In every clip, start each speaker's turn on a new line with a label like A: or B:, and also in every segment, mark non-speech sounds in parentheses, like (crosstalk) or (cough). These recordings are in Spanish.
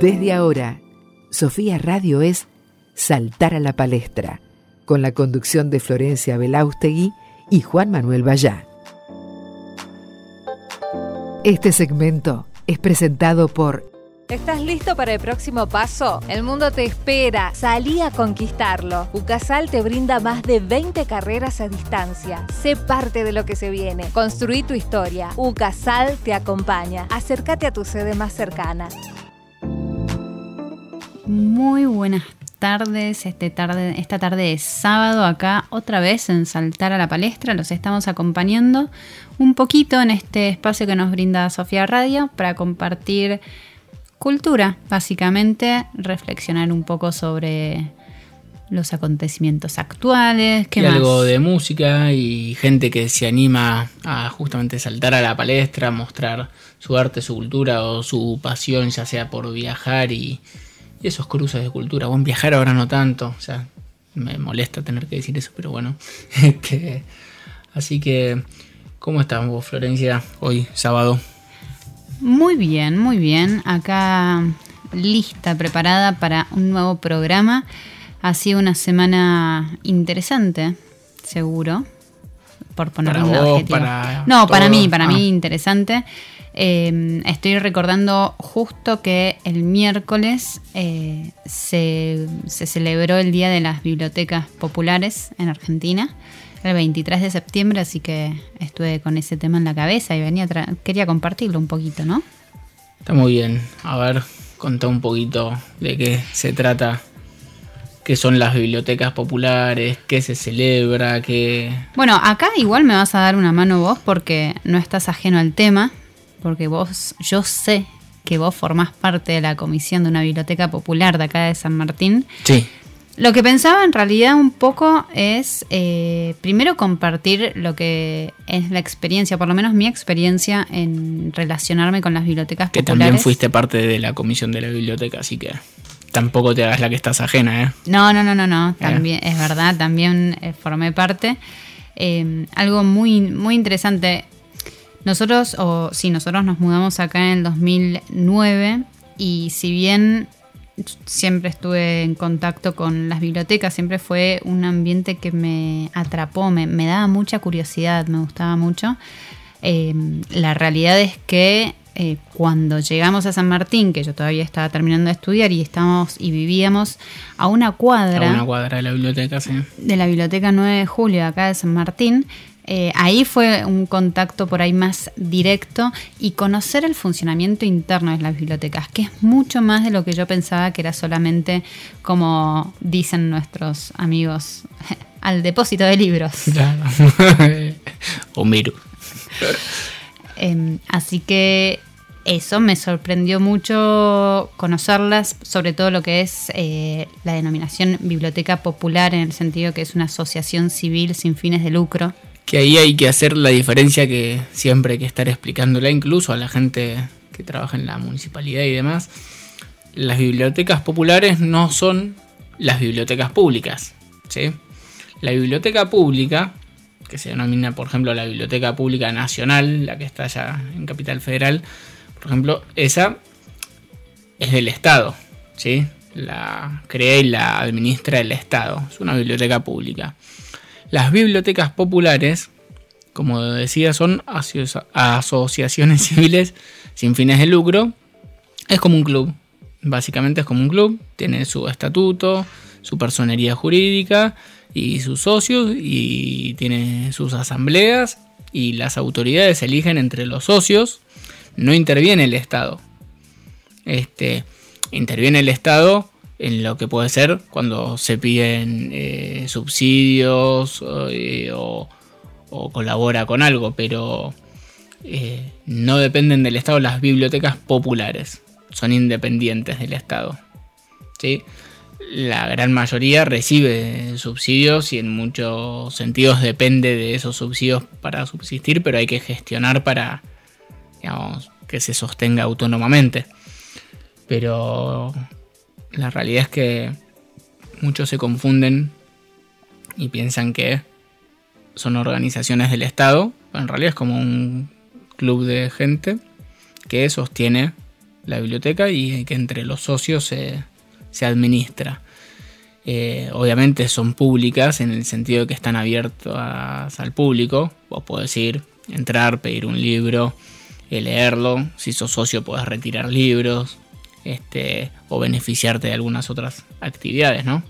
A: Desde ahora, Sofía Radio es Saltar a la Palestra, con la conducción de Florencia Belaustegui y Juan Manuel Bayá. Este segmento es presentado por
B: ¿Estás listo para el próximo paso? El mundo te espera. Salí a conquistarlo. UCASAL te brinda más de 20 carreras a distancia. Sé parte de lo que se viene. Construí tu historia. UCASAL te acompaña. Acércate a tu sede más cercana.
C: Muy buenas tardes, este tarde, esta tarde de sábado acá otra vez en Saltar a la Palestra. Los estamos acompañando un poquito en este espacio que nos brinda Sofía Radio para compartir cultura, básicamente, reflexionar un poco sobre los acontecimientos actuales.
D: ¿qué y algo de música y gente que se anima a justamente saltar a la palestra, mostrar su arte, su cultura o su pasión, ya sea por viajar y, esos cruces de cultura. Bueno, viajar ahora no tanto, o sea, me molesta tener que decir eso, pero bueno. (laughs) así que, ¿cómo estás vos, Florencia, hoy sábado?
C: Muy bien, muy bien. Acá lista, preparada para un nuevo programa. Ha sido una semana interesante, seguro. Por poner un objetivo. no, para mí, para mí ah. interesante. Em, estoy recordando justo que el miércoles eh, se, se, celebró el Día de las Bibliotecas Populares en Argentina el 23 de septiembre, así que estuve con ese tema en la cabeza y venía quería compartirlo un poquito, ¿no?
D: Está muy bien. A ver, contá un poquito de qué se trata, qué son las bibliotecas populares, qué se celebra, qué...
C: Bueno, acá igual me vas a dar una mano vos porque no estás ajeno al tema, porque vos, yo sé que vos formás parte de la comisión de una biblioteca popular de acá de San Martín.
D: Sí.
C: Lo que pensaba en realidad un poco es eh, primero compartir lo que es la experiencia, por lo menos mi experiencia en relacionarme con las bibliotecas
D: que populares. Que también fuiste parte de la comisión de la biblioteca, así que tampoco te hagas la que estás ajena, ¿eh?
C: No, no, no, no, no, eh. también es verdad, también eh, formé parte. algo muy, muy interesante. Nosotros, o sí, nosotros nos mudamos acá en el 2009 y si bien siempre estuve en contacto con las bibliotecas, siempre fue un ambiente que me atrapó, me, daba mucha curiosidad, me gustaba mucho. Em, la realidad es que eh, cuando llegamos a San Martín, que yo todavía estaba terminando de estudiar y estábamos y vivíamos a una cuadra.
D: A una cuadra de la biblioteca, sí.
C: De la biblioteca 9 de julio, acá de San Martín. Eh, ahí fue un contacto por ahí más directo y conocer el funcionamiento interno de las bibliotecas, que es mucho más de lo que yo pensaba que era solamente, como dicen nuestros amigos, (laughs) al depósito de libros. Claro. (laughs)
D: Homero.
C: Em, así que eso me sorprendió mucho conocerlas, sobre todo lo que es eh, la denominación biblioteca popular, en el sentido que es una asociación civil sin fines de lucro
D: que ahí hay que hacer la diferencia que siempre hay que estar explicándola incluso a la gente que trabaja en la municipalidad y demás. Las bibliotecas populares no son las bibliotecas públicas. ¿sí? La biblioteca pública, que se denomina por ejemplo la Biblioteca Pública Nacional, la que está allá en Capital Federal, por ejemplo, esa es del Estado. ¿sí? La crea y la administra el Estado. Es una biblioteca pública. Las bibliotecas populares, como decía, son asociaciones (laughs) civiles sin fines de lucro. Es como un club. Básicamente es como un club. Tiene su estatuto, su personería jurídica y sus socios y tiene sus asambleas y las autoridades eligen entre los socios. No interviene el Estado. Este, interviene el Estado en lo que puede ser cuando se piden eh, subsidios eh, o, colabora con algo, pero eh, no dependen del Estado las bibliotecas populares, son independientes del Estado. ¿sí? La gran mayoría recibe subsidios y en muchos sentidos depende de esos subsidios para subsistir, pero hay que gestionar para que se sostenga autónomamente. Pero la realidad es que muchos se confunden y piensan que son organizaciones del Estado, pero en realidad es como un club de gente que sostiene la biblioteca y que entre los socios se, administra. Eh, obviamente son públicas en el sentido de que están abiertas al público. Vos podés ir, entrar, pedir un libro, eh, leerlo. Si sos socio podés retirar libros este, o beneficiarte de algunas otras actividades, ¿no?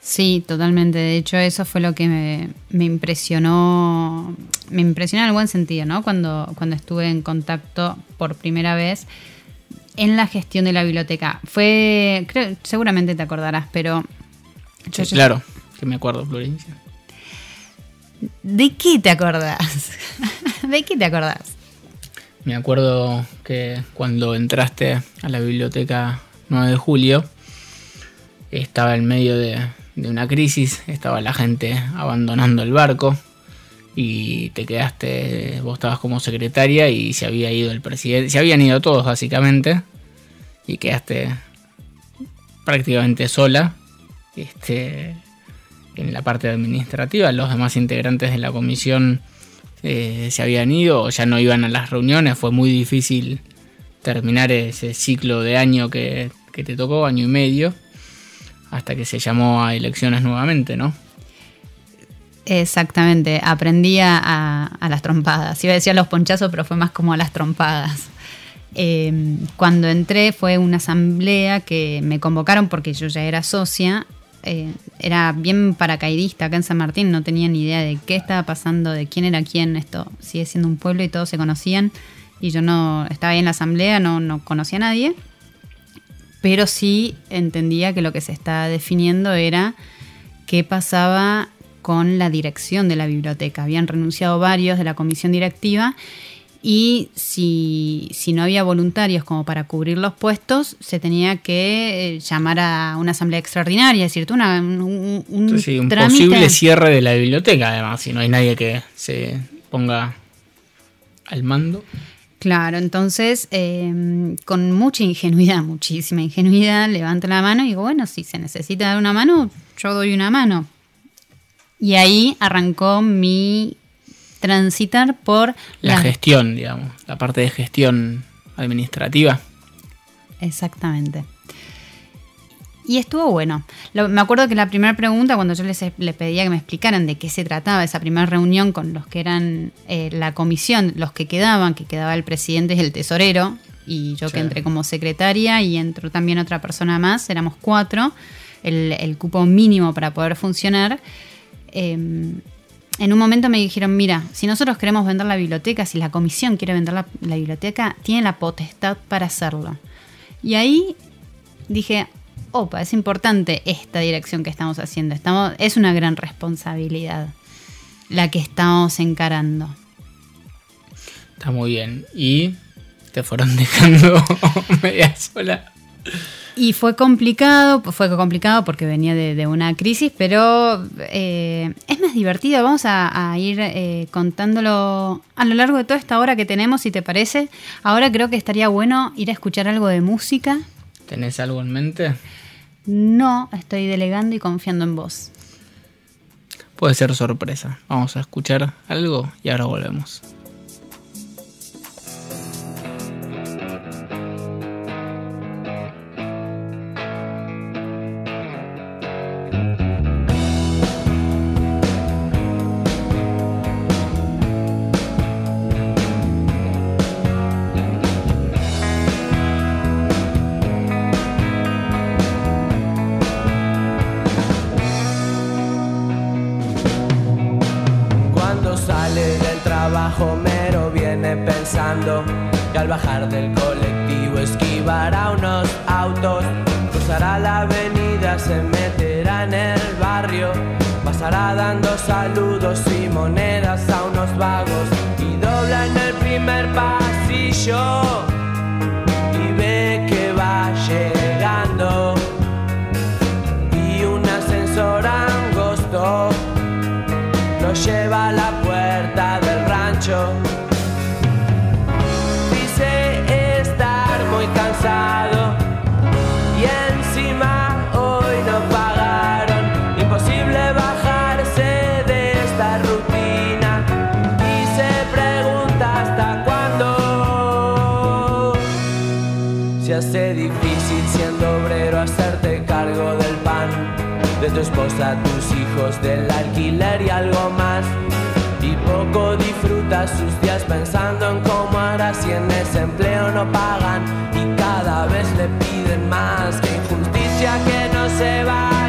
C: Sí, totalmente. De hecho, eso fue lo que me, impresionó, me impresionó en el buen sentido, ¿no? Cuando, cuando estuve en contacto por primera vez en la gestión de la biblioteca. Fue, creo, seguramente te acordarás, pero...
D: claro, que me acuerdo, Florencia.
C: ¿De qué te acordás? (laughs) ¿De qué te acordás?
D: Me acuerdo que cuando entraste a la biblioteca 9 de julio, estaba en medio de, una crisis, estaba la gente abandonando el barco y te quedaste, vos estabas como secretaria y se había ido el presidente, se habían ido todos básicamente y quedaste prácticamente sola este, en la parte administrativa, los demás integrantes de la comisión eh, se habían ido o ya no iban a las reuniones, fue muy difícil terminar ese ciclo de año que, que te tocó, año y medio hasta que se llamó a elecciones nuevamente, ¿no?
C: Exactamente, aprendí a, las trompadas. Iba a decir a los ponchazos, pero fue más como a las trompadas. Em, cuando entré fue una asamblea que me convocaron porque yo ya era socia. Eh, era bien paracaidista acá en San Martín, no tenía ni idea de qué estaba pasando, de quién era quién. Esto sigue siendo un pueblo y todos se conocían. Y yo no estaba ahí en la asamblea, no, no conocía a nadie pero sí entendía que lo que se estaba definiendo era qué pasaba con la dirección de la biblioteca. Habían renunciado varios de la comisión directiva y si, no había voluntarios como para cubrir los puestos, se tenía que eh, llamar a una asamblea extraordinaria, es decir, una, un, un,
D: sí, un posible cierre de la biblioteca, además, si no hay nadie que se ponga al mando.
C: Claro, entonces em, con mucha ingenuidad, (laughs) muchísima ingenuidad, levanto la mano y digo, bueno, si se necesita dar una mano, yo doy una mano. Y ahí arrancó mi transitar por
D: la, gestión, digamos, la parte de gestión administrativa.
C: Exactamente. Y estuvo bueno. me acuerdo que la primera pregunta, cuando yo les, pedía que me explicaran de qué se trataba esa primera reunión con los que eran eh, la comisión, los que quedaban, que quedaba el presidente y el tesorero, y yo que entré como secretaria y entró también otra persona más, éramos cuatro, el, cupo mínimo para poder funcionar. Em, en un momento me dijeron, mira, si nosotros queremos vender la biblioteca, si la comisión quiere vender la, biblioteca, tiene la potestad para hacerlo. Y ahí dije, opa, es importante esta dirección que estamos haciendo. Estamos, es una gran responsabilidad la que estamos encarando.
D: Está muy bien. Y te fueron (laughs) dejando media sola.
C: Y fue complicado, fue complicado porque venía de, una crisis, pero eh, es más divertido. Vamos a, ir eh, contándolo a lo largo de toda esta hora que tenemos, si te parece. Ahora creo que estaría bueno ir a escuchar algo de música.
D: ¿Tenés algo en mente?
C: No, estoy delegando y confiando en vos.
D: Puede ser sorpresa. Vamos a escuchar algo y ahora volvemos.
E: Que al bajar del colectivo esquivará unos autos, cruzará la avenida, se meterá en el barrio, pasará dando saludos y monedas a unos vagos. Y dobla en el primer pasillo. Y ve que va llegando. Y un ascensor angosto lo lleva a la puerta del rancho. y encima hoy no pagaron. Imposible bajarse de esta rutina y se pregunta hasta cuándo se hace difícil siendo obrero hacerte cargo del pan, de tu esposa, tus hijos, del alquiler y algo más. Y poco disfrutas sus días pensando en harás si en ese empleo no pagan y cada vez le piden más. Que injusticia que no se valore,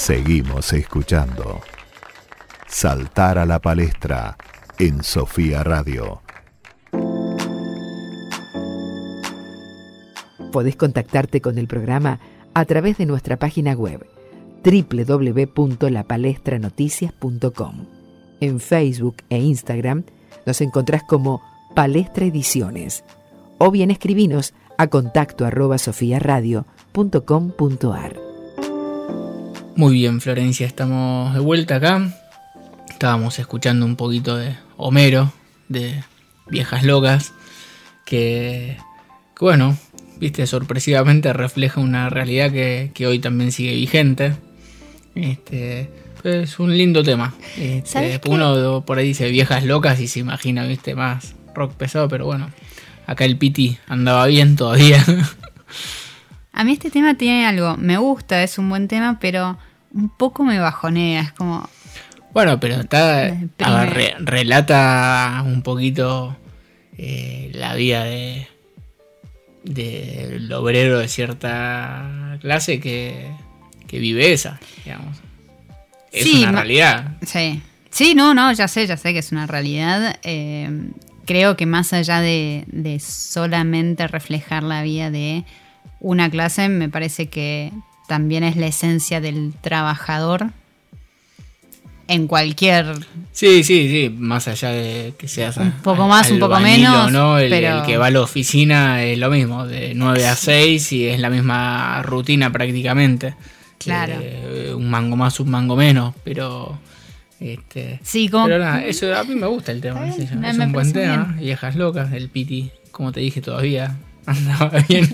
F: Seguimos escuchando. Saltar a la palestra en Sofía Radio.
A: Podés contactarte con el programa a través de nuestra página web www.lapalestranoticias.com. En Facebook e Instagram nos encontrás como Palestra Ediciones o bien escribinos a contacto arroba sofiaradio.com.ar.
D: Muy bien, Florencia, estamos de vuelta acá. Estábamos escuchando un poquito de Homero, de Viejas Locas, que, que bueno, viste, sorpresivamente refleja una realidad que, que hoy también sigue vigente. Este, es un lindo tema. Este, uno por ahí dice Viejas Locas y se imagina, viste, más rock pesado, pero bueno, acá el Piti andaba bien todavía. (laughs)
C: A mí este tema tiene algo, me gusta, es un buen tema, pero un poco me bajonea, es como...
D: Bueno, pero está. Re- relata un poquito eh, la vida de del obrero de cierta clase que, que vive esa, digamos. Es
C: Sí,
D: una realidad.
C: Sí, sí, no, no, ya sé, ya sé que es una realidad. Eh, creo que más allá de, de solamente reflejar la vida de una clase, me parece que también es la esencia del trabajador en cualquier...
D: Sí, sí, sí, más allá de que seas
C: Un poco más, un poco menos,
D: no, el,
C: pero-
D: el que va a la oficina es lo mismo, de 9 a 6 y es la misma rutina prácticamente.
C: Claro.
D: Eh, un mango más, un mango menos, pero este
C: Sí, como...
D: Pero nada, eso a mí me gusta el tema, es un buen tema,
C: bien.
D: viejas locas, el Piti, como te dije todavía, (laughs) andaba bien.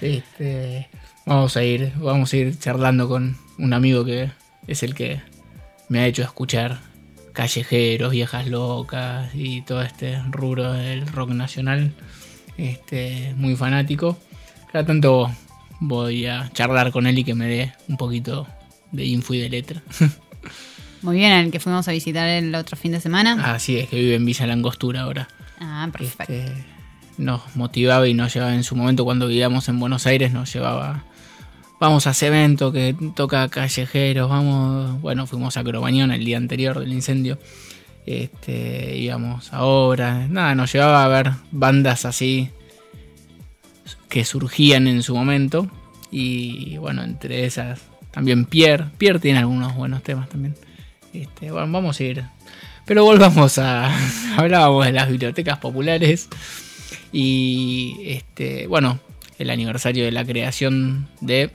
D: Este, vamos a ir, vamos a ir charlando con un amigo que es el que me ha hecho escuchar callejeros, viejas locas y todo este rubro del rock nacional, este, muy fanático. cada tanto voy a charlar con él y que me dé un poquito de info y de letra. (laughs)
C: Muy bien, el que fuimos a visitar el otro fin de semana.
D: Así es, que vive en Villa Langostura ahora.
C: Ah, perfecto.
D: Este, nos motivaba y nos llevaba en su momento cuando vivíamos en Buenos Aires, nos llevaba, vamos a ese evento que toca callejeros, vamos, bueno, fuimos a Cromañón el día anterior del incendio, este, íbamos ahora, nada, nos llevaba a ver bandas así que surgían en su momento y bueno, entre esas también Pierre, Pierre tiene algunos buenos temas también. Este, bueno, vamos a ir. Pero volvamos a. (laughs) Hablábamos de las bibliotecas populares. Y este. Bueno, el aniversario de la creación de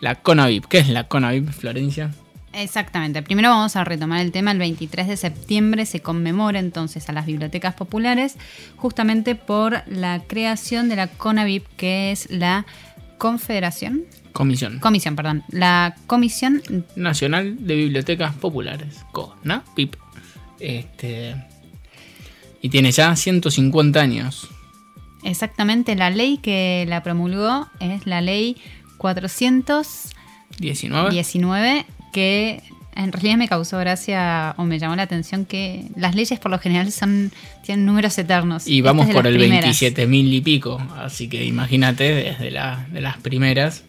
D: la CONAVIP. ¿Qué es la CONAVIP, Florencia?
C: Exactamente. Primero vamos a retomar el tema. El 23 de septiembre se conmemora entonces a las bibliotecas populares justamente por la creación de la CONAVIP, que es la Confederación
D: Comisión.
C: Comisión, perdón. La Comisión
D: Nacional de Bibliotecas Populares, CONAPIP. Este, y tiene ya 150 años.
C: Exactamente, la ley que la promulgó es la ley 419, que en realidad me causó gracia o me llamó la atención que las leyes por lo general son tienen números eternos.
D: Y vamos por el 27 mil y pico, así que imagínate desde la, de las primeras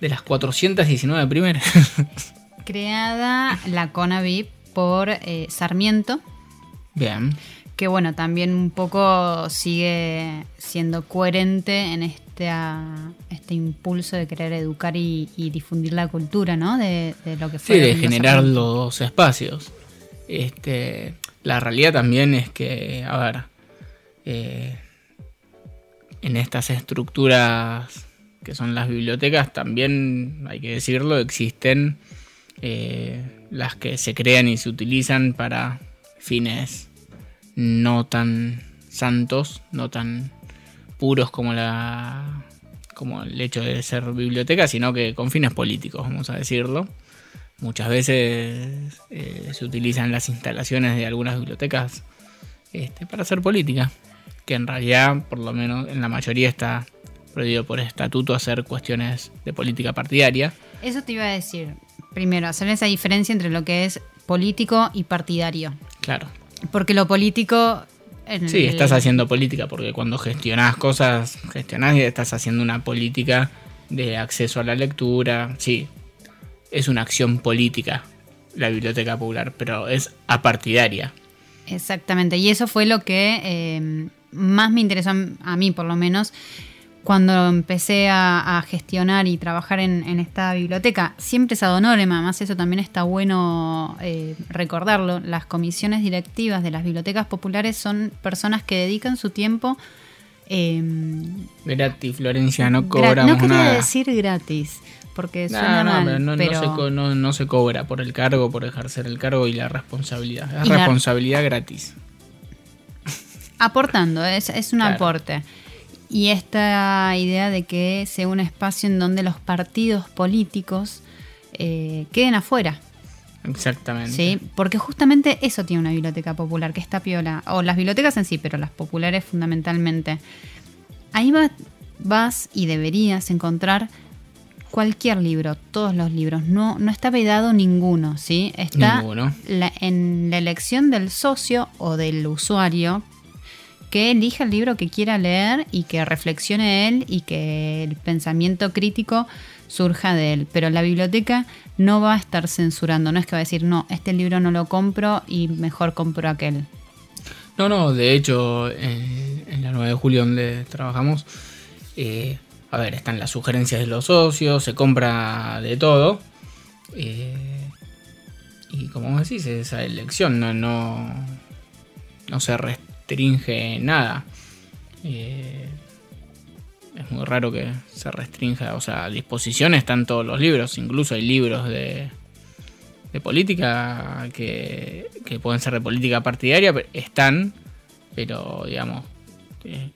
D: de las 419 primeras. (laughs)
C: Creada la CONAVIP por eh, Sarmiento.
D: Bien.
C: Que bueno, también un poco sigue siendo coherente en este, este impulso de querer educar y, difundir la cultura, ¿no? De, lo que fue.
D: Sí, de generar los espacios. Este, la realidad también es que, a ver, eh, en estas estructuras que son las bibliotecas, también hay que decirlo, existen eh, las que se crean y se utilizan para fines no tan santos, no tan puros como la como el hecho de ser biblioteca, sino que con fines políticos, vamos a decirlo. Muchas veces eh, se utilizan las instalaciones de algunas bibliotecas este, para hacer política, que en realidad, por lo menos en la mayoría, está prohibido por estatuto hacer cuestiones de política partidaria.
C: Eso te iba a decir. Primero, hacer esa diferencia entre lo que es político y partidario.
D: Claro.
C: Porque lo político...
D: sí, estás haciendo política, porque cuando gestionás cosas, gestionás y estás haciendo una política de acceso a la lectura. Sí, es una acción política la biblioteca popular, pero es apartidaria.
C: Exactamente, y eso fue lo que eh, más me interesó a mí, por lo menos, cuando empecé a, gestionar y trabajar en, esta biblioteca, siempre es ad honorem, además eso también está bueno eh, recordarlo, las comisiones directivas de las bibliotecas populares son personas que dedican su tiempo...
D: Eh, gratis, Florencia, no cobramos
C: No quería decir gratis, porque suena no, mal,
D: no,
C: pero...
D: no, se, cobra por el cargo, por ejercer el cargo y la responsabilidad. Es responsabilidad gratis.
C: Aportando, es, es un aporte y esta idea de que sea un espacio en donde los partidos políticos eh, queden afuera.
D: Exactamente.
C: Sí, porque justamente eso tiene una biblioteca popular, que está piola, o las bibliotecas en sí, pero las populares fundamentalmente. Ahí vas y deberías encontrar cualquier libro, todos los libros, no, no está vedado ninguno, ¿sí? Está en la elección del socio o del usuario que elija el libro que quiera leer y que reflexione él y que el pensamiento crítico surja de él. Pero la biblioteca no va a estar censurando, no es que va a decir, no, este libro no lo compro y mejor compro aquel.
D: No, no, de hecho, en, la 9 de julio donde trabajamos, eh, a ver, están las sugerencias de los socios, se compra de todo. Eh, y como decís, esa elección no, no, no se resta restringe nada. Eh, es muy raro que se restrinja, o sea, a disposición están todos los libros, incluso hay libros de, de política que, que pueden ser de política partidaria, pero están, pero digamos, eh,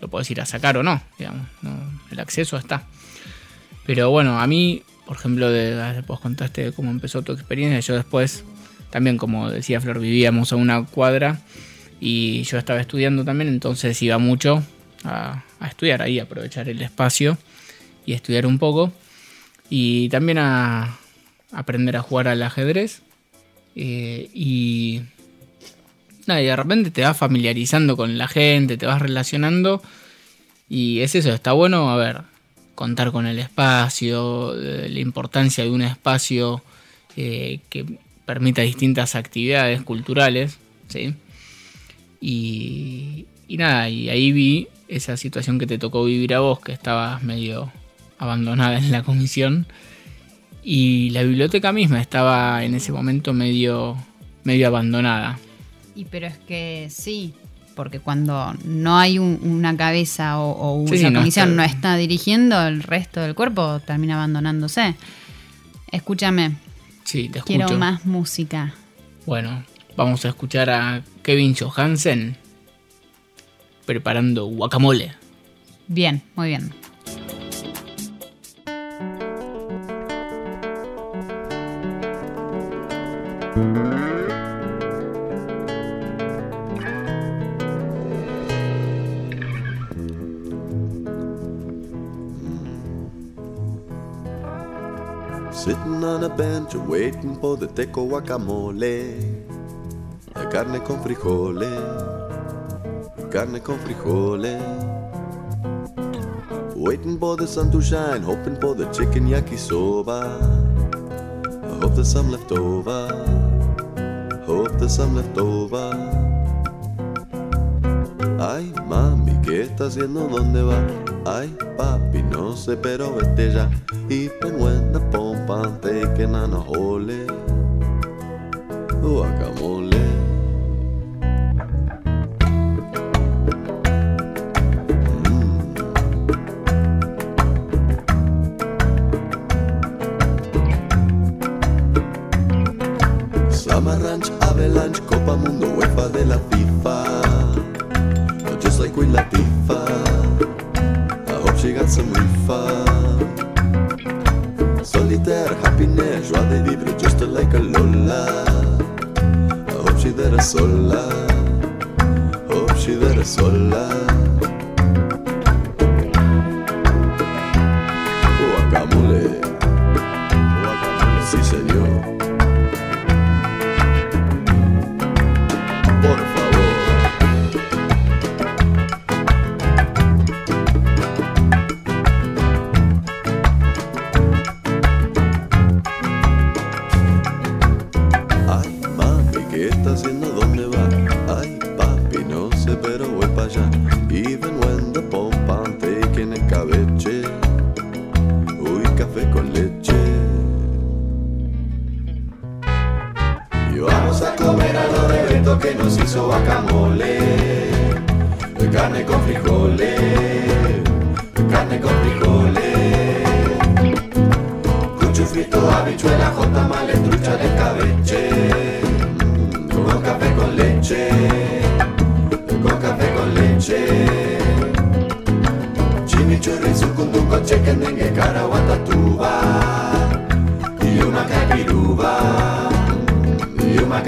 D: lo puedes ir a sacar o no, digamos, el acceso está. Pero bueno, a mí, por ejemplo, de, vos contaste cómo empezó tu experiencia, yo después, también como decía Flor, vivíamos a una cuadra y yo estaba estudiando también, entonces iba mucho a, estudiar ahí, aprovechar el espacio y estudiar un poco. Y también a aprender a jugar al ajedrez. Eh, y, nada, y de repente te vas familiarizando con la gente, te vas relacionando. Y es eso, está bueno, a ver, contar con el espacio, eh, la importancia de un espacio eh, que permita distintas actividades culturales, ¿sí? Y, y nada, y ahí vi esa situación que te tocó vivir a vos, que estabas medio abandonada en la comisión. Y la biblioteca misma estaba en ese momento medio, medio abandonada.
C: Y pero es que sí, porque cuando no hay una cabeza o, una comisión no está dirigiendo, el resto del cuerpo termina abandonándose. Escúchame.
D: Sí, te
C: escucho. Quiero más música.
D: Bueno, vamos a escuchar a Kevin Johansen preparando guacamole.
C: Bien, muy bien.
G: Sitting on a bench waiting for the teco guacamole. Carne con frijoles carne con frijoles. Waiting for the sun to shine, hoping for the chicken yakisoba. I hope there's some left over. Hope there's some left over. Ay, mami, ¿qué está haciendo? ¿Dónde va? Ay, papi, no sé, pero vete ya. Even when the pompa taking on a hole.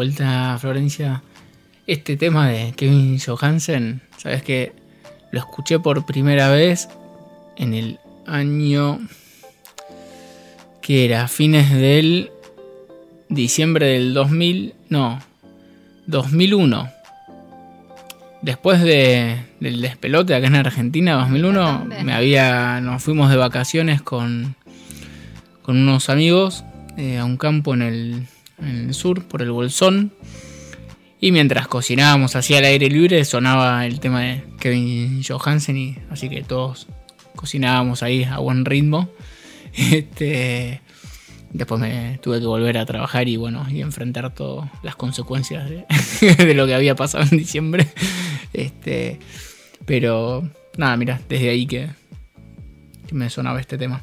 D: Vuelta, Florencia. Este tema de Kevin Johansen, sabes que lo escuché por primera vez en el año que era fines del diciembre del 2000, no, 2001. Después de, del despelote acá en Argentina, 2001, me había, nos fuimos de vacaciones con, con unos amigos eh, a un campo en el, en el sur, por el Bolsón. Y mientras cocinábamos así al aire libre, sonaba el tema de Kevin Johansen, y así que todos cocinábamos ahí a buen ritmo. (laughs) Este, después me tuve que volver a trabajar y bueno, y enfrentar todas las consecuencias de, (laughs) lo que había pasado en diciembre. Este, pero nada, mira, desde ahí que me sonaba este tema.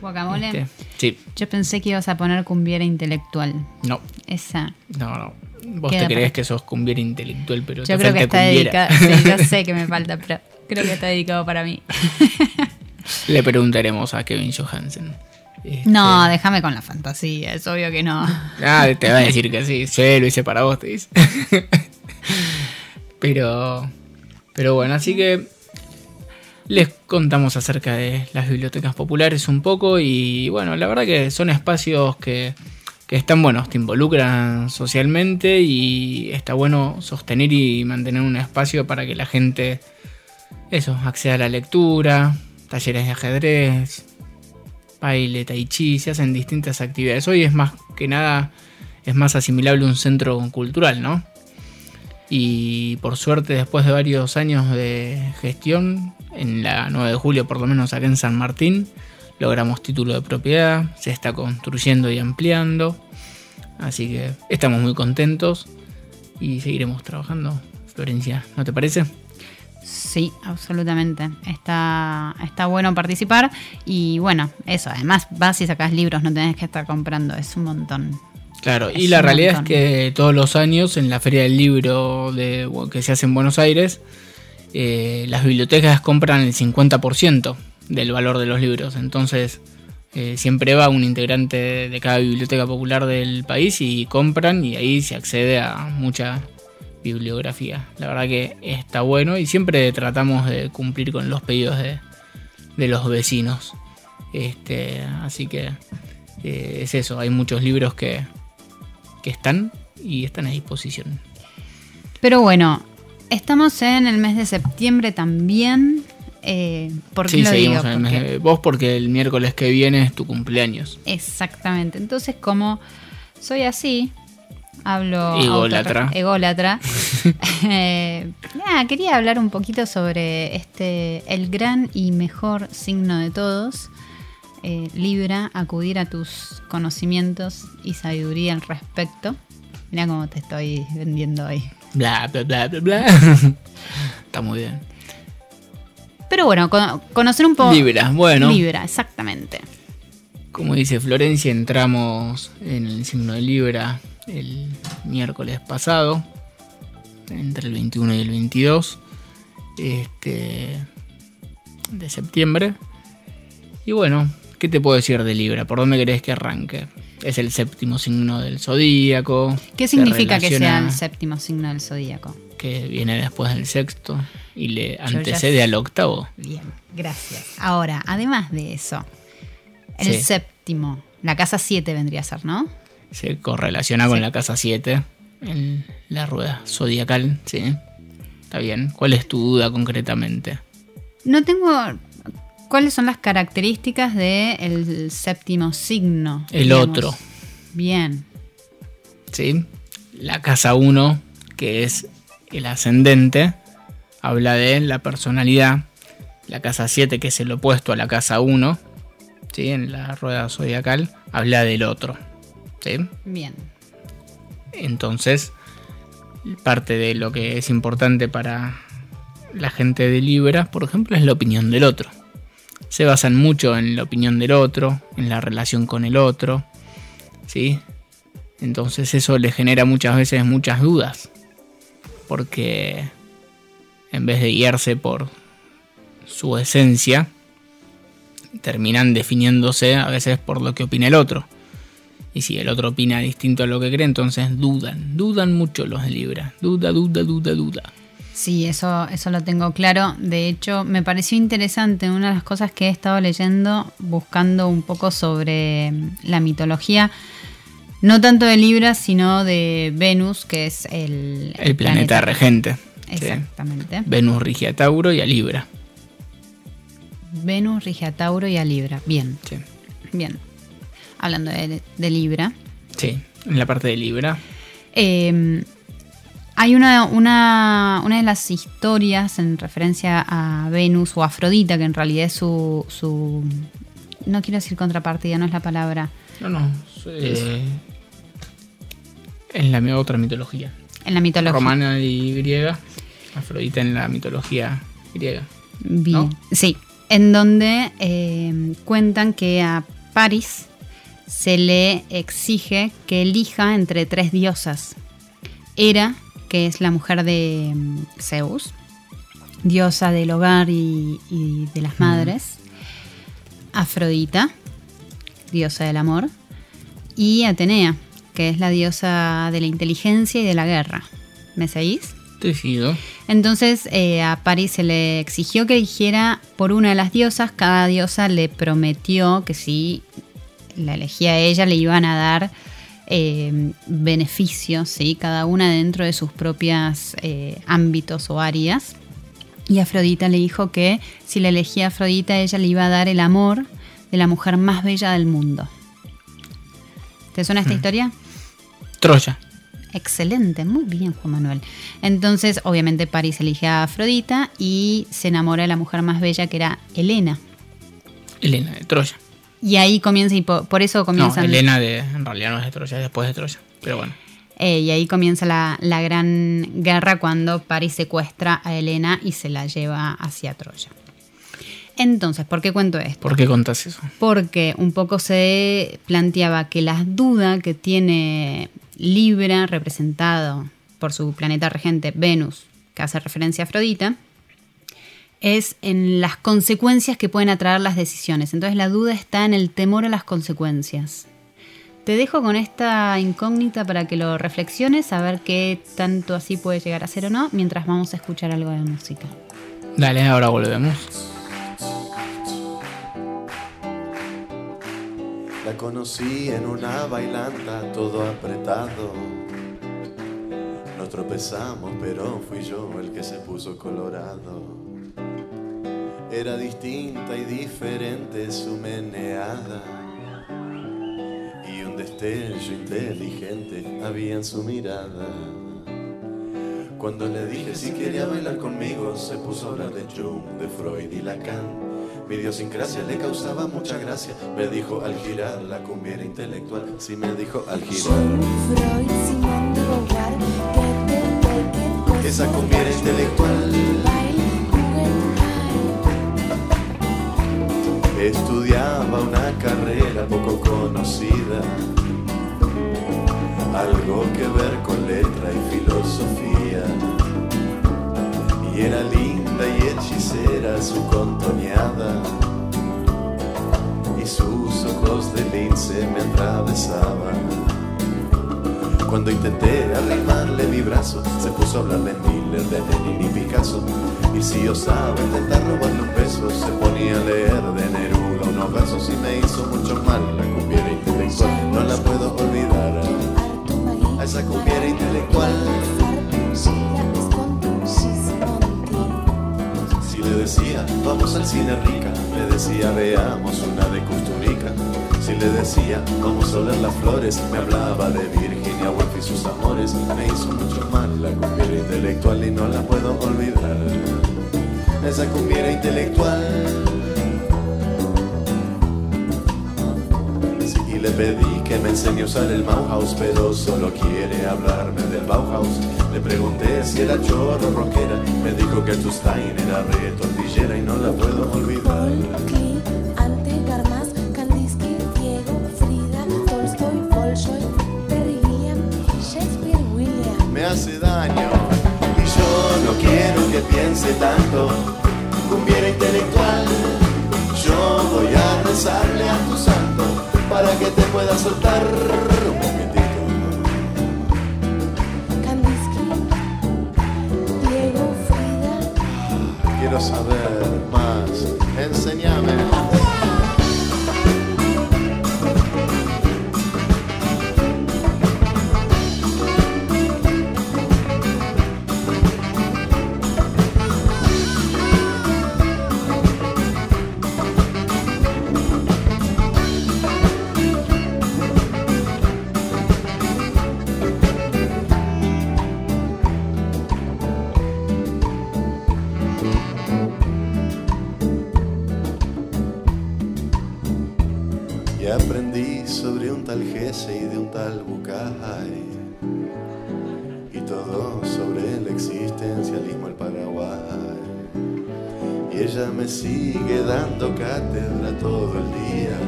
C: Guacamole.
D: Sí,
C: Yo pensé que ibas a poner cumbiera intelectual.
D: no,
C: Esa.
D: no, no. Vos
C: Queda
D: te crees
C: para-
D: que sos cumbiera intelectual, pero
C: Yo
D: te
C: creo que está
D: cumbiera.
C: dedicado. (laughs) Sí, yo sé que me falta, pero creo que está dedicado para mí. (laughs)
D: Le preguntaremos a Kevin Johansen. Este,
C: No, déjame con la fantasía, es obvio que no.
D: Ah, te va a decir que sí, sí, lo hice para vos, te dice. (laughs) pero, pero bueno, así que les contamos acerca de las bibliotecas populares un poco y bueno, la verdad que son espacios que, que están buenos, te involucran socialmente y está bueno sostener y mantener un espacio para que la gente, eso, acceda a la lectura, talleres de ajedrez, baile, tai chi, se hacen distintas actividades. Hoy es más que nada, es más asimilable un centro cultural, ¿no? Y por suerte, después de varios años de gestión, en la 9 de julio, por lo menos acá en San Martín, logramos título de propiedad, se está construyendo y ampliando. Así que estamos muy contentos y seguiremos trabajando. Florencia, ¿no te parece?
C: Sí, absolutamente. Está, está bueno participar. Y bueno, eso, además vas y sacas libros, no tenés que estar comprando, es un montón.
D: Claro, y la realidad
C: montón.
D: es que todos los años en la Feria del Libro de, que se hace en Buenos Aires, eh, las bibliotecas compran el 50% del valor de los libros. Entonces, eh, siempre va un integrante de cada biblioteca popular del país y compran y ahí se accede a mucha bibliografía. La verdad que está bueno y siempre tratamos de cumplir con los pedidos de, de los vecinos. Este, así que eh, es eso, hay muchos libros que, que están y están a disposición.
C: Pero bueno, estamos en el mes de septiembre también. Eh, ¿Por qué
D: Sí,
C: lo
D: seguimos
C: digo?
D: en el mes
C: Porque-
D: de- Vos porque el miércoles que viene es tu cumpleaños.
C: Exactamente. Entonces, como soy así, hablo
D: Ególatra.
C: ególatra. (laughs) (laughs) eh, nada, quería hablar un poquito sobre este el gran y mejor signo de todos. eh, Libra, acudir a tus conocimientos y sabiduría al respecto. Mira cómo te estoy vendiendo hoy.
D: Bla, bla, bla, bla, bla. (laughs) Está muy bien.
C: Pero bueno, cono- conocer un poco.
D: Libra, bueno.
C: Libra, exactamente.
D: Como dice Florencia, entramos en el signo de Libra el miércoles pasado, entre el 21 y el 22 este, de septiembre. Y bueno, ¿qué te puedo decir de Libra? ¿Por dónde querés que arranque? Es el séptimo signo del zodíaco.
C: ¿Qué
D: se
C: significa que sea el séptimo signo del zodíaco?
D: que viene después del sexto y le antecede al octavo.
C: Bien, gracias. Ahora, además de eso, el
D: Sí.
C: séptimo, la casa 7 vendría a ser, ¿no?
D: Se correlaciona con la casa 7 en la rueda zodiacal, sí. Está bien. ¿Cuál es tu duda concretamente?
C: No tengo. ¿Cuáles son las características del séptimo signo?
D: El otro.
C: Bien.
D: ¿sí? La casa 1, que es el ascendente, habla de la personalidad. La casa 7, que es el opuesto a la casa 1, ¿sí? en la rueda zodiacal, habla del otro. ¿sí?
C: Bien.
D: Entonces, parte de lo que es importante para la gente de Libra, por ejemplo, es la opinión del otro. Se basan mucho en la opinión del otro, en la relación con el otro, ¿sí? Entonces eso le genera muchas veces muchas dudas, porque en vez de guiarse por su esencia, terminan definiéndose a veces por lo que opina el otro. Y si el otro opina distinto a lo que cree, entonces dudan, dudan mucho los de Libra. Duda, duda, duda, duda.
C: Sí, eso, eso lo tengo claro. De hecho, me pareció interesante una de las cosas que he estado leyendo, buscando un poco sobre la mitología, no tanto de Libra, sino de Venus, que es el,
D: El, planeta, regente. ¿sí?
C: Exactamente.
D: Venus rige a Tauro y a Libra.
C: Venus rige a Tauro y a Libra. Bien,
D: Sí.
C: bien. Hablando de, de Libra.
D: Sí, en la parte de Libra.
C: Eh, hay una, una, una de las historias en referencia a Venus o Afrodita, que en realidad es su, su no quiero decir contrapartida, no es la palabra.
D: No, no. eh, en la otra mitología.
C: En la mitología.
D: Romana y griega. Afrodita en la mitología griega.
C: Bien.
D: ¿no?
C: Sí, en donde eh, cuentan que a Paris se le exige que elija entre tres diosas. Hera, que es la mujer de mm, Zeus, diosa del hogar y, y de las madres. Afrodita, diosa del amor. Y Atenea, que es la diosa de la inteligencia y de la guerra. ¿Me seguís?
D: Te sigo.
C: Entonces eh, a Paris se le exigió que eligiera por una de las diosas. Cada diosa le prometió que si la elegía a ella le iban a dar eh, beneficios, ¿sí? cada una dentro de sus propias eh, ámbitos o áreas. Y Afrodita le dijo que si la elegía a Afrodita, ella le iba a dar el amor de la mujer más bella del mundo. ¿Te suena esta historia?
D: Troya.
C: Excelente, muy bien Juan Manuel. Entonces, obviamente París elige a Afrodita y se enamora de la mujer más bella que era Helena.
D: Elena de Troya.
C: Y ahí comienza, y po- por, eso
D: No,
C: comienza...
D: Elena de, en realidad no es de Troya, es después de Troya. Pero bueno.
C: eh, y ahí comienza la, la gran guerra cuando París secuestra a Helena y se la lleva hacia Troya. Entonces, ¿por qué cuento esto?
D: ¿Por qué contás eso?
C: porque un poco se planteaba que la duda que tiene Libra representado por su planeta regente Venus, que hace referencia a Afrodita, es en las consecuencias que pueden atraer las decisiones. Entonces la duda está en el temor a las consecuencias. Te dejo con esta incógnita para que lo reflexiones, a ver qué tanto así puede llegar a ser o no, mientras vamos a escuchar algo de música.
D: Dale, ahora volvemos.
H: La conocí en una bailanta, todo apretado. Nos tropezamos, pero fui yo el que se puso colorado. Era distinta y diferente su meneada. Y un destello inteligente había en su mirada. Cuando le dije si quería bailar conmigo, se puso a hablar de Jung, de Freud y Lacan. Mi idiosincrasia le causaba mucha gracia. Me dijo al girar la cumbia era intelectual. Sí, me dijo al girar.
I: Freud, Simón de
H: Esa cumbia era intelectual. Estudiaba una carrera poco conocida. Algo que ver con letra y filosofía. Y era linda y hechicera su contoneada. Y sus ojos de lince me atravesaban. Cuando intenté arrimarle mi brazo, se puso a hablar de Miller, de Lenin y Picasso. Y si osaba intentar robarle un beso, se ponía a leer de Neruda unos versos y me hizo mucho mal. La cumbiera intelectual, no la puedo olvidar. A esa cumbiera intelectual, si le decía, vamos al cine rica, me decía, veamos una de Custurica. Si le decía, vamos a las flores, me hablaba de Virginia Y sus amores. Me hizo mucho mal la cumbia intelectual y no la puedo olvidar. Esa cumbia intelectual. Sí, y le pedí que me enseñe a usar el Bauhaus, pero solo quiere hablarme del Bauhaus. Le pregunté si era chorro rockera, me dijo que Stein era re tortillera y no la puedo olvidar. Hace daño. Y yo no quiero que piense tanto. Cumbiera intelectual yo voy a rezarle a tu santo para que te pueda soltar un poquitito.
I: Kandinsky, Diego, Frida,
H: quiero saber más. Enséñame sigue dando cátedra todo el día.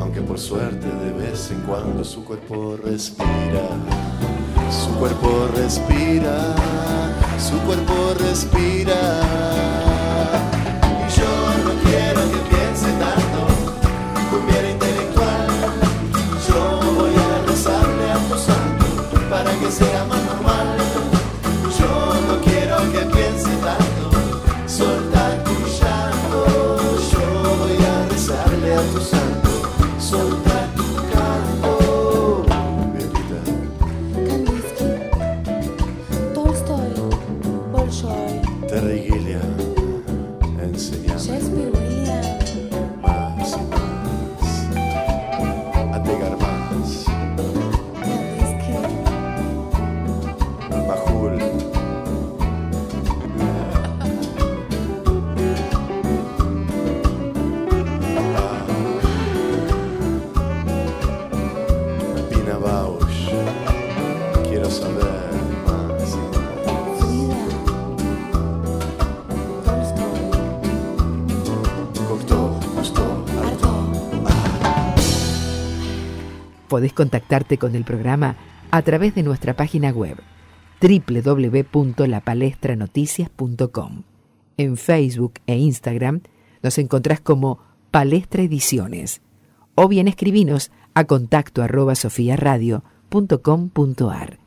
H: Aunque por suerte de vez en cuando su cuerpo respira. Su cuerpo respira. Su cuerpo respira.
A: Podés contactarte con el programa a través de nuestra página web www.lapalestranoticias.com. En Facebook e Instagram nos encontrás como Palestra Ediciones o bien escribinos a contacto arroba sofiaradio.com.ar.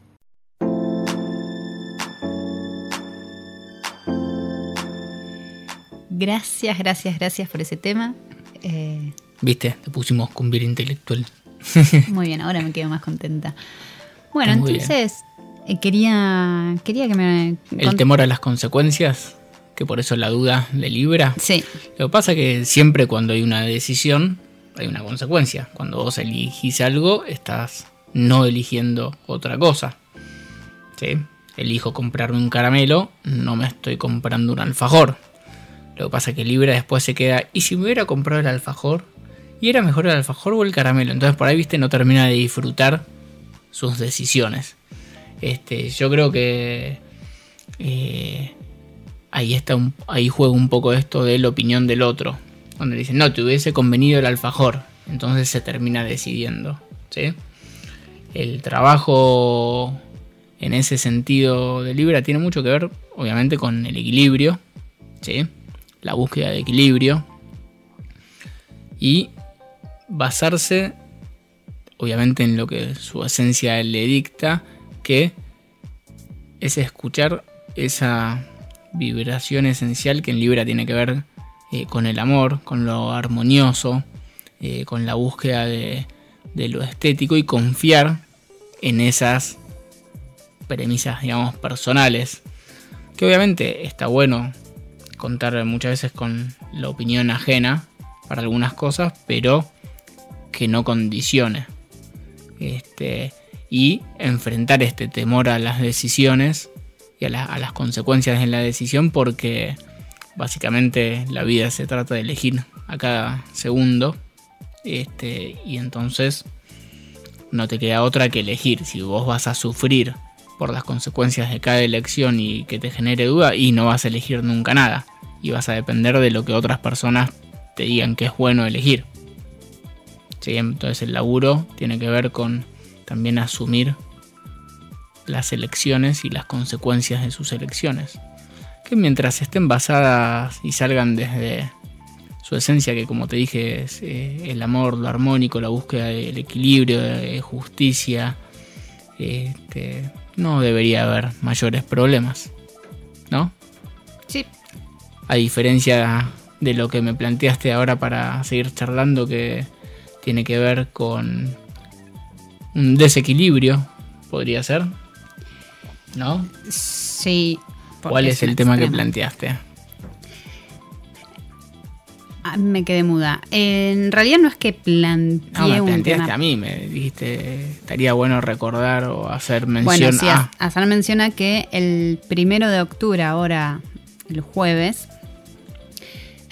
C: Gracias, gracias, gracias por ese tema. Eh,
D: Viste, te pusimos cumbia intelectual. (laughs)
C: muy bien, ahora me quedo más contenta. Bueno,
D: muy
C: entonces eh, quería, quería que me...
D: El temor a las consecuencias, que por eso la duda de Libra.
C: Sí,
D: Lo que pasa es que siempre cuando hay una decisión, hay una consecuencia. Cuando vos elegís algo, estás no eligiendo otra cosa. ¿Sí? Elijo comprarme un caramelo, no me estoy comprando un alfajor. Lo que pasa es que Libra después se queda, ¿y si me hubiera comprado el alfajor? ¿Y era mejor el alfajor o el caramelo? Entonces por ahí, viste, no termina de disfrutar sus decisiones. Este, yo creo que eh, ahí está un- ahí juega un poco esto de la opinión del otro. Donde dicen, no, te hubiese convenido el alfajor. Entonces se termina decidiendo. ¿sí? El trabajo en ese sentido de Libra tiene mucho que ver, obviamente, con el equilibrio. ¿sí? La búsqueda de equilibrio. Y basarse, obviamente, en lo que su esencia le dicta, que es escuchar esa vibración esencial que en Libra tiene que ver eh, con el amor, con lo armonioso, eh, con la búsqueda de, de lo estético y confiar en esas premisas, digamos, personales. Que obviamente está bueno contar muchas veces con la opinión ajena, para algunas cosas, pero que no condicione. Este, y enfrentar este temor a las decisiones y a, a las consecuencias de la decisión porque básicamente la vida se trata de elegir a cada segundo este, y entonces no te queda otra que elegir si vos vas a sufrir por las consecuencias de cada elección y que te genere duda y no vas a elegir nunca nada y vas a depender de lo que otras personas te digan que es bueno elegir. Sí, entonces el laburo tiene que ver con también asumir las elecciones y las consecuencias de sus elecciones. Que mientras estén basadas y salgan desde su esencia, que como te dije es eh, el amor, lo armónico, la búsqueda del equilibrio, de justicia, este, no debería haber mayores problemas. ¿No?
C: Sí.
D: A diferencia de lo que me planteaste ahora para seguir charlando, que tiene que ver con un desequilibrio, podría ser. ¿No?
C: Sí.
D: ¿Cuál es el tema que planteaste?
C: Ah, me quedé muda. En realidad no es que planteé
D: No, me
C: un
D: planteaste
C: tema.
D: a mí, me dijiste, estaría bueno recordar o hacer mención
C: Bueno, sí,
D: a...
C: Azar menciona que el primero de octubre, ahora el jueves,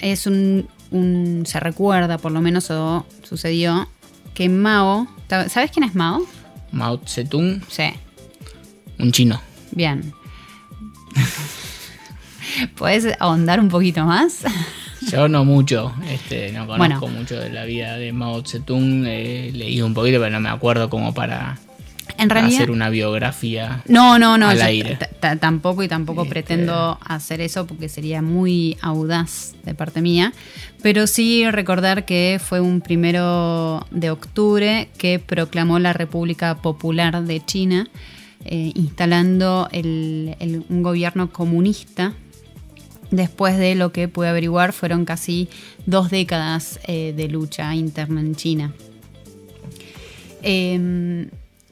C: es un, un- se recuerda, por lo menos, o sucedió, que Mao, ¿sabes quién es Mao?
D: Mao Zedong,
C: Sí,
D: un chino.
C: bien. ¿Puedes ahondar un poquito más?
D: Yo no mucho, este, no conozco
C: Bueno.
D: mucho de la vida de Mao Zedong, he leído un poquito, pero no me acuerdo como para
C: En realidad,
D: hacer una biografía.
C: No, no, no,
D: al aire.
C: tampoco y tampoco
D: Este-
C: pretendo hacer eso porque sería muy audaz de parte mía, pero sí recordar que fue un primero de octubre que proclamó la República Popular de China, eh, instalando el- el- un gobierno comunista. Después de lo que pude averiguar, fueron casi dos décadas eh, de lucha interna en China. Eh,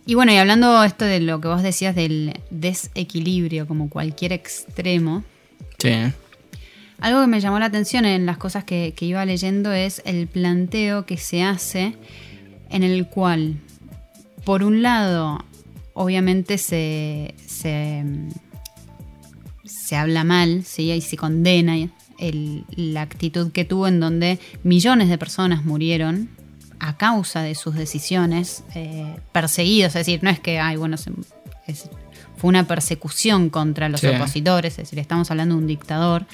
C: y bueno, y hablando esto de lo que vos decías del desequilibrio, como cualquier extremo,
D: Sí,
C: algo que me llamó la atención en las cosas que, que iba leyendo es el planteo que se hace en el cual, por un lado, obviamente se, se, se habla mal, ¿sí? y se condena el- la actitud que tuvo en donde millones de personas murieron a causa de sus decisiones, eh, perseguidos, es decir, no es que, ay, bueno, se- es- fue una persecución contra los
D: Sí.
C: opositores, es decir, estamos hablando de un dictador.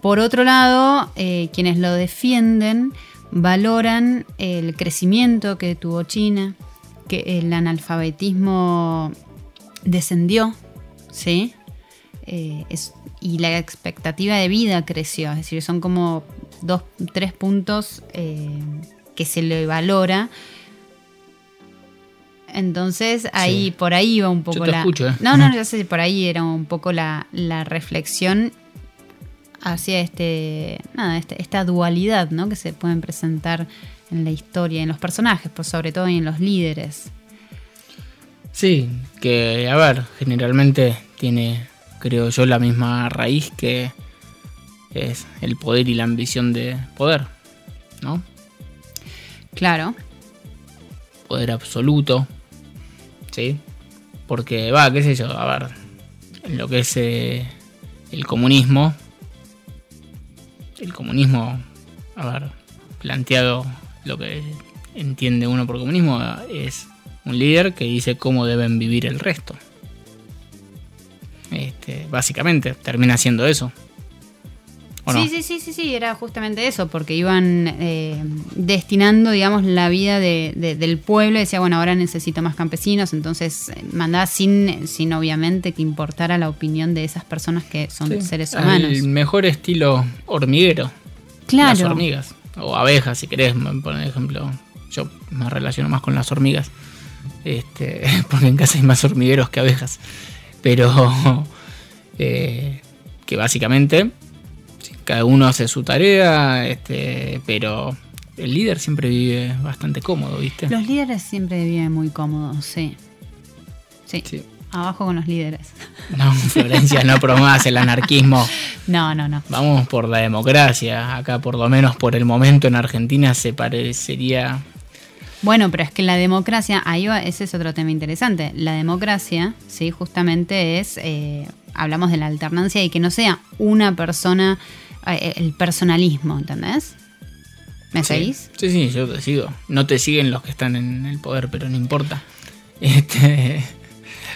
C: Por otro lado, eh, quienes lo defienden valoran el crecimiento que tuvo China, que el analfabetismo descendió, ¿sí? Eh, es- y la expectativa de vida creció, es decir, son como dos, tres puntos eh, que se le valora. Entonces ahí
D: Sí.
C: por ahí iba un poco
D: Yo te
C: la.
D: escucho, ¿eh?
C: No, no, ya sé, por ahí era un poco la, la reflexión hacia este, nada, este- esta dualidad ¿no? que se pueden presentar en la historia, en los personajes, pues sobre todo y en los líderes.
D: Sí, que a ver, generalmente tiene, creo yo, la misma raíz que es el poder y la ambición de poder, ¿no?
C: Claro,
D: Poder absoluto, ¿sí? Porque, va, qué sé yo, a ver, en lo que es eh, el comunismo, el comunismo, a ver, planteado lo que entiende uno por comunismo es un líder que dice cómo deben vivir el resto. Este, básicamente, termina siendo eso.
C: Sí, sí, sí, sí, sí, era justamente eso, porque iban eh, destinando, digamos, la vida de- de- del pueblo. Decía, bueno, ahora necesito más campesinos, entonces eh, mandaba sin, sin obviamente que importara la opinión de esas personas que son
D: Sí,
C: seres humanos.
D: El mejor estilo hormiguero.
C: Claro.
D: Las hormigas. O abejas, si querés, por ejemplo. Yo me relaciono más con las hormigas. Este, (laughs) porque en casa hay más hormigueros que abejas. Pero (laughs) eh, que básicamente cada uno hace su tarea, este, pero el líder siempre vive bastante cómodo, ¿viste?
C: Los líderes siempre viven muy cómodos, sí. Sí.
D: Sí.
J: abajo con los líderes. (laughs)
D: No, Florencia, no promuevas el anarquismo. (laughs)
J: No, no, no.
D: Vamos por la democracia. Acá, por lo menos por el momento en Argentina, se parecería.
J: Bueno, pero es que la democracia, ahí va, ese es otro tema interesante. La democracia, sí, justamente es, eh, hablamos de la alternancia y que no sea una persona, el personalismo, ¿entendés? ¿Me
D: Sí.
J: seguís?
D: Sí, sí, yo te sigo. No te siguen los que están en el poder, pero no importa. (laughs) Este,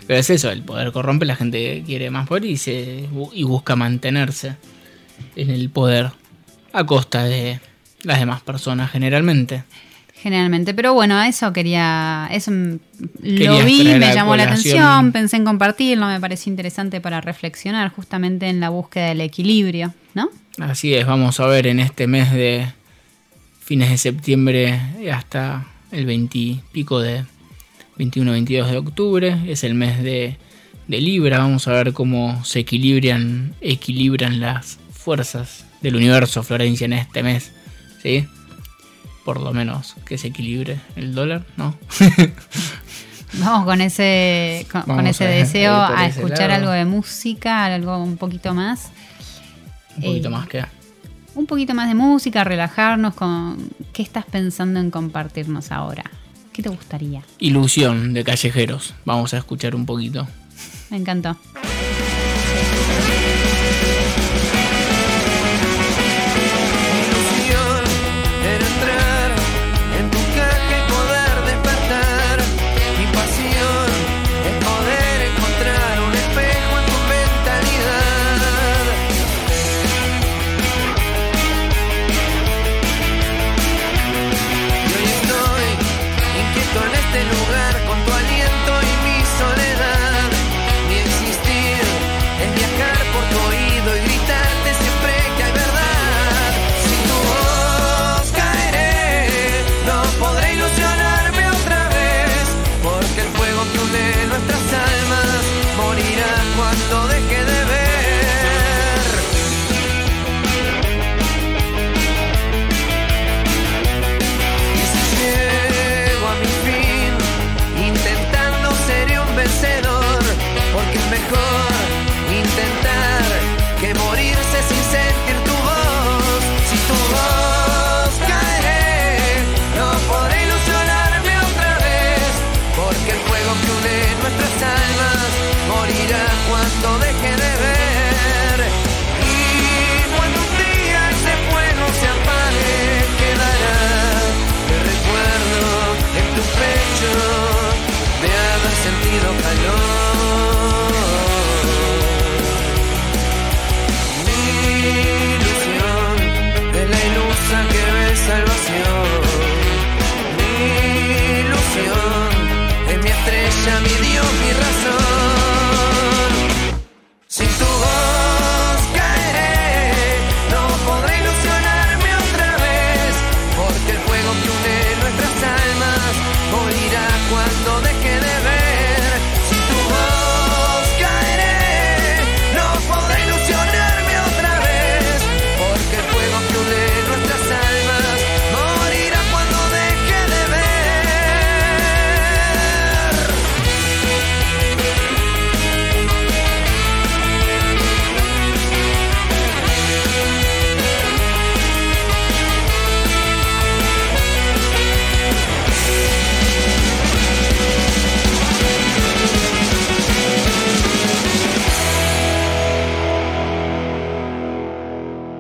D: pero es eso, el poder corrompe, la gente quiere más poder y, se, y busca mantenerse en el poder a costa de las demás personas generalmente.
J: Generalmente, pero bueno, eso quería, eso lo vi, me llamó la atención, pensé en compartirlo, me pareció interesante para reflexionar justamente en la búsqueda del equilibrio, ¿no?
D: Así es, vamos a ver en este mes de fines de septiembre hasta el 20 y pico de 21-22 de octubre. Es el mes de, de Libra. Vamos a ver cómo se equilibran, equilibran las fuerzas del universo, Florencia, en este mes. ¿Sí? Por lo menos que se equilibre el dólar, ¿no? (laughs)
J: Vamos con ese, con, ese
D: a-
J: deseo
D: a
J: escuchar
D: lado.
J: algo de música, algo un poquito más.
D: Un poquito
J: Eh,
D: más que.
J: Un poquito más de música, relajarnos con qué estás pensando en compartirnos ahora. ¿Qué te gustaría?
D: Ilusión de callejeros. Vamos a escuchar un poquito.
J: Me encantó.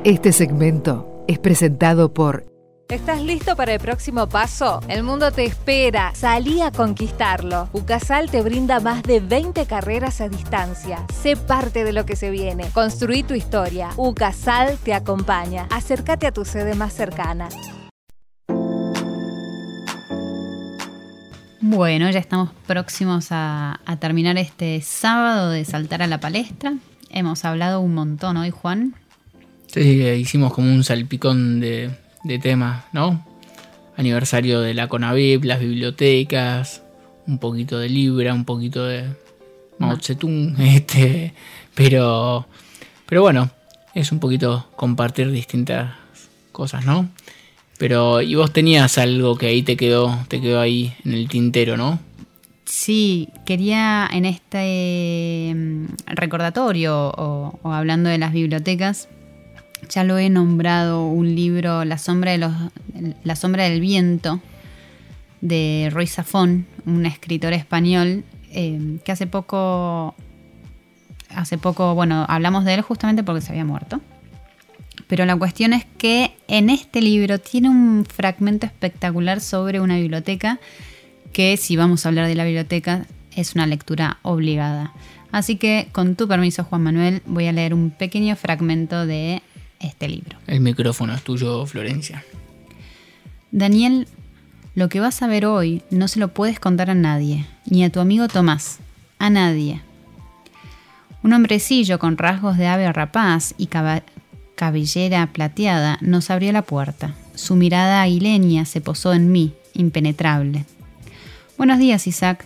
K: Este
A: segmento es presentado por
B: ¿Estás listo para el próximo paso? El mundo te espera. Salí a conquistarlo. UCASAL te brinda más de 20 carreras a distancia. Sé parte de lo que se viene. Construí tu historia. UCASAL te acompaña. Acércate a tu sede más cercana.
J: Bueno, ya estamos próximos a, a terminar este sábado de saltar a la palestra. Hemos hablado un montón hoy, Juan.
D: Sí, hicimos como un salpicón de, de temas, ¿no? Aniversario de la CONAVIP, las bibliotecas, un poquito de Libra, un poquito de Mao Zedong, (laughs) este, pero, pero bueno, es un poquito compartir distintas cosas, ¿no? Pero, y vos tenías algo que ahí te quedó, te quedó ahí en el tintero, ¿no?
C: Sí, quería en este mm, recordatorio o, o hablando de las bibliotecas, ya lo he nombrado un libro, La sombra, de los, La sombra del viento, de Roy Zafón, un escritor español eh, que hace poco, hace poco, bueno, hablamos de él justamente porque se había muerto. Pero la cuestión es que en este libro tiene un fragmento espectacular sobre una biblioteca que si vamos a hablar de la biblioteca es una lectura obligada. Así que con tu permiso Juan Manuel voy a leer un pequeño fragmento de este libro.
D: El micrófono es tuyo, Florencia.
C: Daniel, lo que vas a ver hoy no se lo puedes contar a nadie, ni a tu amigo Tomás, a nadie. Un hombrecillo con rasgos de ave rapaz y cabellera plateada nos abrió la puerta. Su mirada aguileña se posó en mí, impenetrable. Buenos días, Isaac.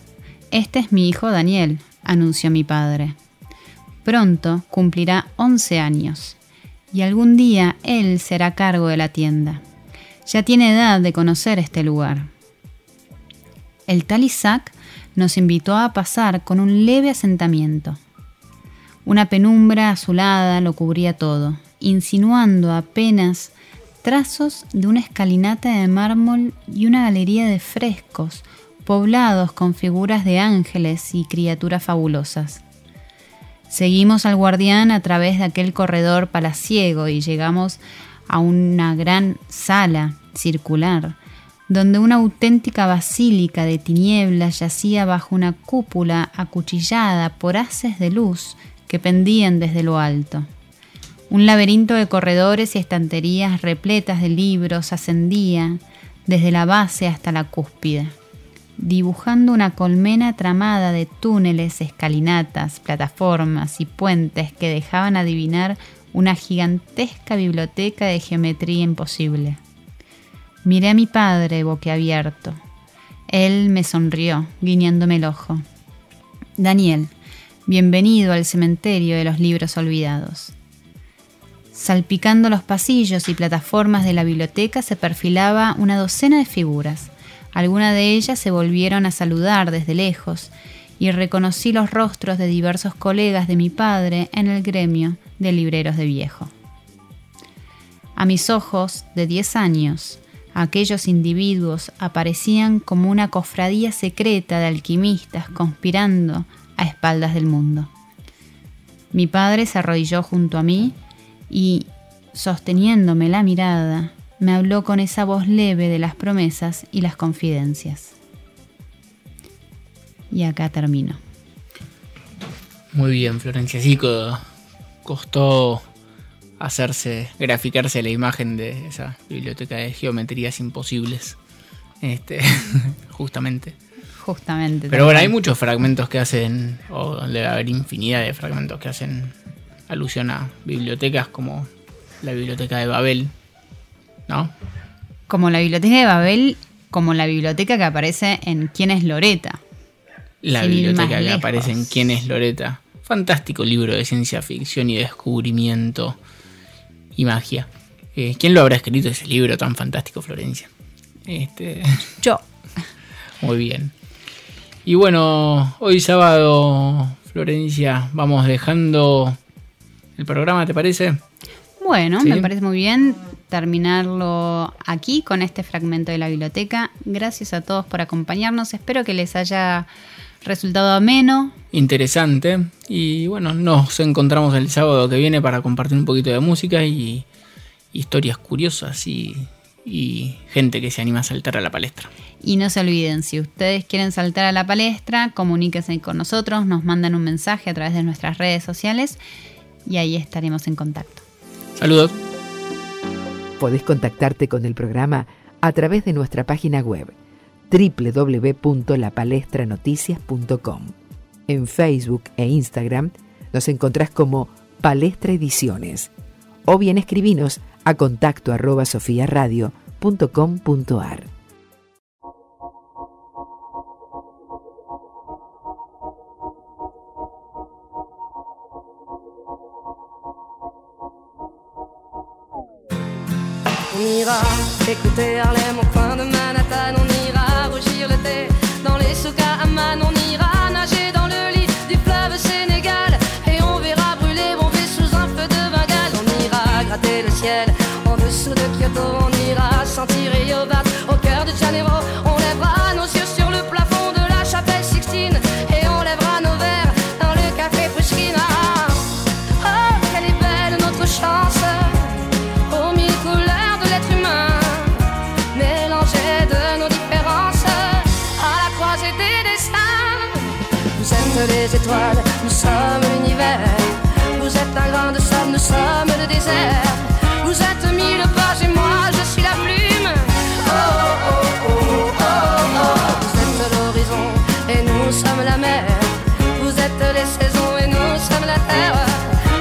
C: Este es mi hijo Daniel, anunció mi padre. Pronto cumplirá 11 años y algún día él será cargo de la tienda. Ya tiene edad de conocer este lugar. El tal Isaac nos invitó a pasar con un leve asentamiento. Una penumbra azulada lo cubría todo, insinuando apenas trazos de una escalinata de mármol y una galería de frescos poblados con figuras de ángeles y criaturas fabulosas. Seguimos al guardián a través de aquel corredor palaciego y llegamos a una gran sala circular, donde una auténtica basílica de tinieblas yacía bajo una cúpula acuchillada por haces de luz que pendían desde lo alto. Un laberinto de corredores y estanterías repletas de libros ascendía desde la base hasta la cúspide dibujando una colmena tramada de túneles, escalinatas, plataformas y puentes que dejaban adivinar una gigantesca biblioteca de geometría imposible. Miré a mi padre boquiabierto. Él me sonrió, guiñándome el ojo. Daniel, bienvenido al cementerio de los libros olvidados. Salpicando los pasillos y plataformas de la biblioteca se perfilaba una docena de figuras. Algunas de ellas se volvieron a saludar desde lejos y reconocí los rostros de diversos colegas de mi padre en el gremio de libreros de viejo. A mis ojos, de 10 años, aquellos individuos aparecían como una cofradía secreta de alquimistas conspirando a espaldas del mundo. Mi padre se arrodilló junto a mí y, sosteniéndome la mirada, me habló con esa voz leve de las promesas y las confidencias. Y acá termino.
D: Muy bien, Florencia. Sí, co- costó hacerse, graficarse la imagen de esa biblioteca de geometrías imposibles. Este, (laughs) justamente.
C: Justamente.
D: Pero bueno, hay muchos fragmentos que hacen, o debe haber infinidad de fragmentos que hacen alusión a bibliotecas como la biblioteca de Babel, ¿no?
C: Como la biblioteca de Babel, como la biblioteca que aparece en ¿Quién es Loreta?
D: La biblioteca que
C: lejos.
D: aparece en ¿Quién es Loreta? Fantástico libro de ciencia ficción y descubrimiento y magia. Eh, ¿Quién lo habrá escrito ese libro tan fantástico, Florencia? Este, (laughs)
C: Yo.
D: muy bien. Y bueno, hoy sábado, Florencia, vamos dejando el programa, ¿te parece?
C: Bueno,
D: Sí.
C: me parece muy bien terminarlo aquí con este fragmento de la biblioteca. Gracias a todos por acompañarnos. Espero que les haya resultado ameno.
D: Interesante. Y bueno, nos encontramos el sábado que viene para compartir un poquito de música y historias curiosas y, y gente que se anima a saltar a la palestra.
C: Y no se olviden, si ustedes quieren saltar a la palestra, comuníquense con nosotros, nos mandan un mensaje a través de nuestras redes sociales y ahí estaremos en contacto.
D: Saludos.
A: Podés contactarte con el programa a través de nuestra página web www.lapalestranoticias.com. En Facebook e Instagram nos encontrás como Palestra Ediciones o bien escribinos a contacto arroba. On
L: On ira. Écouter Harlem au coin de Manhattan, on ira rougir le thé. Dans les souks on ira nager dans le lit du fleuve Sénégal. Et on verra brûler bomber sous un feu de Bengale, on ira gratter le ciel en dessous de Kyoto, on ira sentir Rio battre sommes le désert. Vous êtes mille pages et moi je suis la plume. Oh oh oh oh oh. Vous êtes l'horizon et nous sommes la mer. Vous êtes les saisons et nous sommes la terre.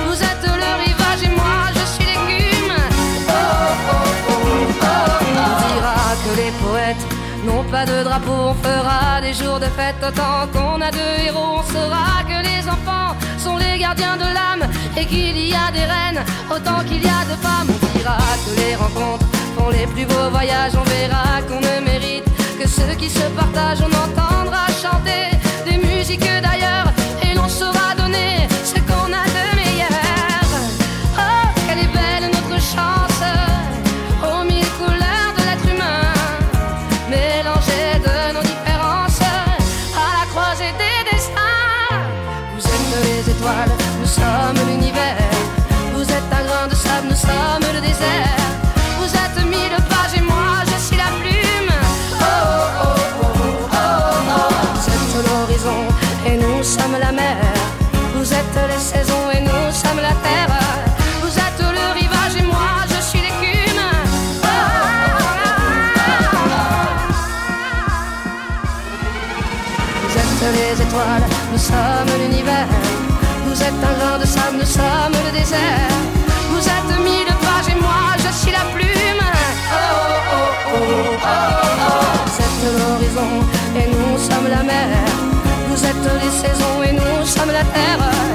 L: Vous êtes le rivage et moi je suis l'écume. Oh oh oh oh. On dira que les poètes n'ont pas de drapeau, on fera des jours de fête autant qu'on a de héros. On saura que les enfants sont les gardiens de l'âme et qu'il y a des reines autant qu'il y a de femmes. On dira que les rencontres font les plus beaux voyages. On verra qu'on ne mérite que ceux qui se partagent. On entendra chanter des musiques d'ailleurs et l'on saura donner nous sommes l'univers. Vous êtes un grain de sable, nous sommes le désert. Vous êtes mille pages et moi je suis la plume. Oh oh oh. Vous êtes l'horizon et nous sommes la mer. Vous êtes les saisons et nous sommes la terre.